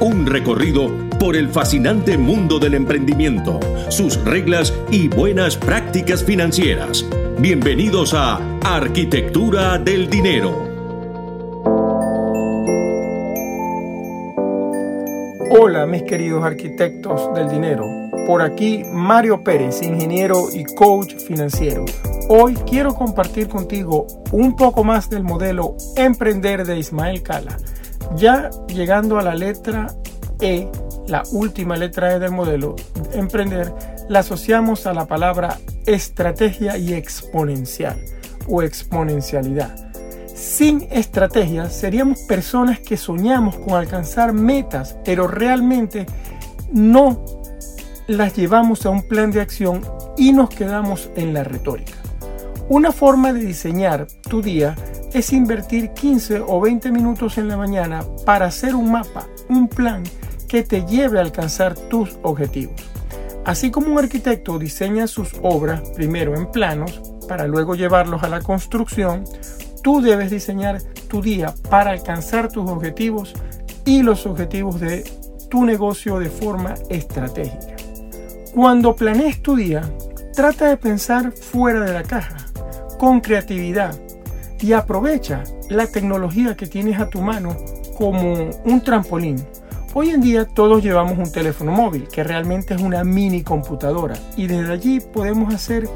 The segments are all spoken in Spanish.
Un recorrido por el fascinante mundo del emprendimiento, sus reglas y buenas prácticas financieras. Bienvenidos a Arquitectura del Dinero. Hola mis queridos arquitectos del dinero. Por aquí Mario Pérez, ingeniero y coach financiero. Hoy quiero compartir contigo un poco más del modelo Emprender de Ismael Cala. Ya llegando a la letra E la última letra E del modelo emprender, la asociamos a la palabra estrategia y exponencial o exponencialidad. Sin estrategia seríamos personas que soñamos con alcanzar metas, pero realmente no las llevamos a un plan de acción y nos quedamos en la retórica. Una forma de diseñar tu día es invertir 15 o 20 minutos en la mañana para hacer un mapa, un plan que te lleve a alcanzar tus objetivos. Así como un arquitecto diseña sus obras primero en planos para luego llevarlos a la construcción, tú debes diseñar tu día para alcanzar tus objetivos y los objetivos de tu negocio de forma estratégica. Cuando planees tu día, trata de pensar fuera de la caja, con creatividad y aprovecha la tecnología que tienes a tu mano como un trampolín Hoy en día todos llevamos un teléfono móvil, que realmente es una mini computadora, y desde allí podemos hacer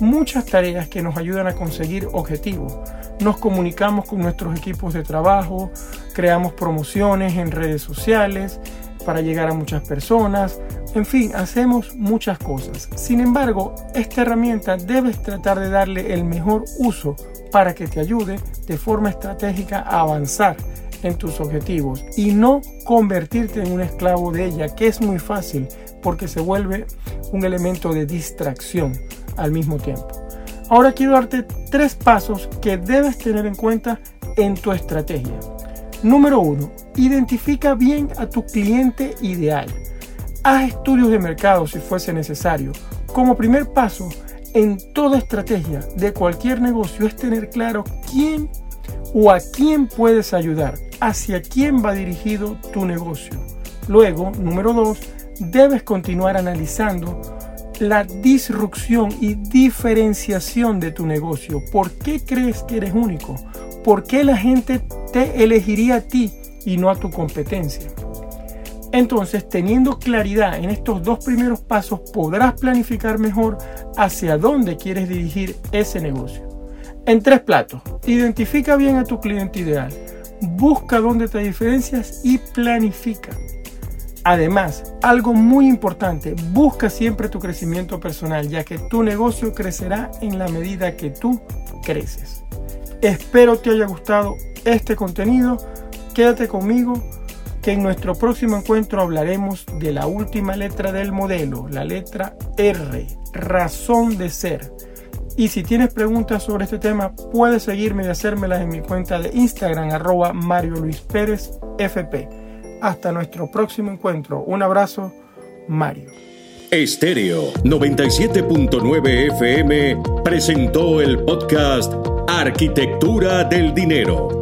muchas tareas que nos ayudan a conseguir objetivos. Nos comunicamos con nuestros equipos de trabajo, creamos promociones en redes sociales para llegar a muchas personas, en fin, hacemos muchas cosas. Sin embargo, esta herramienta debes tratar de darle el mejor uso para que te ayude de forma estratégica a avanzar en tus objetivos y no convertirte en un esclavo de ella, que es muy fácil porque se vuelve un elemento de distracción al mismo tiempo. Ahora quiero darte tres pasos que debes tener en cuenta en tu estrategia. Número uno, identifica bien a tu cliente ideal. Haz estudios de mercado si fuese necesario. Como primer paso, en toda estrategia de cualquier negocio es tener claro quién o a quién puedes ayudar, hacia quién va dirigido tu negocio. Luego, número dos, debes continuar analizando la disrupción y diferenciación de tu negocio. ¿Por qué crees que eres único? ¿Por qué la gente te elegiría a ti y no a tu competencia? Entonces, teniendo claridad en estos dos primeros pasos, podrás planificar mejor hacia dónde quieres dirigir ese negocio. En tres platos, identifica bien a tu cliente ideal, busca dónde te diferencias y planifica. Además, algo muy importante, busca siempre tu crecimiento personal, ya que tu negocio crecerá en la medida que tú creces. Espero te haya gustado este contenido. Quédate conmigo que en nuestro próximo encuentro hablaremos de la última letra del modelo, la letra R, razón de ser. Y si tienes preguntas sobre este tema, puedes seguirme y hacérmelas en mi cuenta de Instagram, arroba Mario Luis Pérez FP. Hasta nuestro próximo encuentro. Un abrazo, Mario. Estéreo 97.9 FM presentó el podcast Arquitectura del Dinero,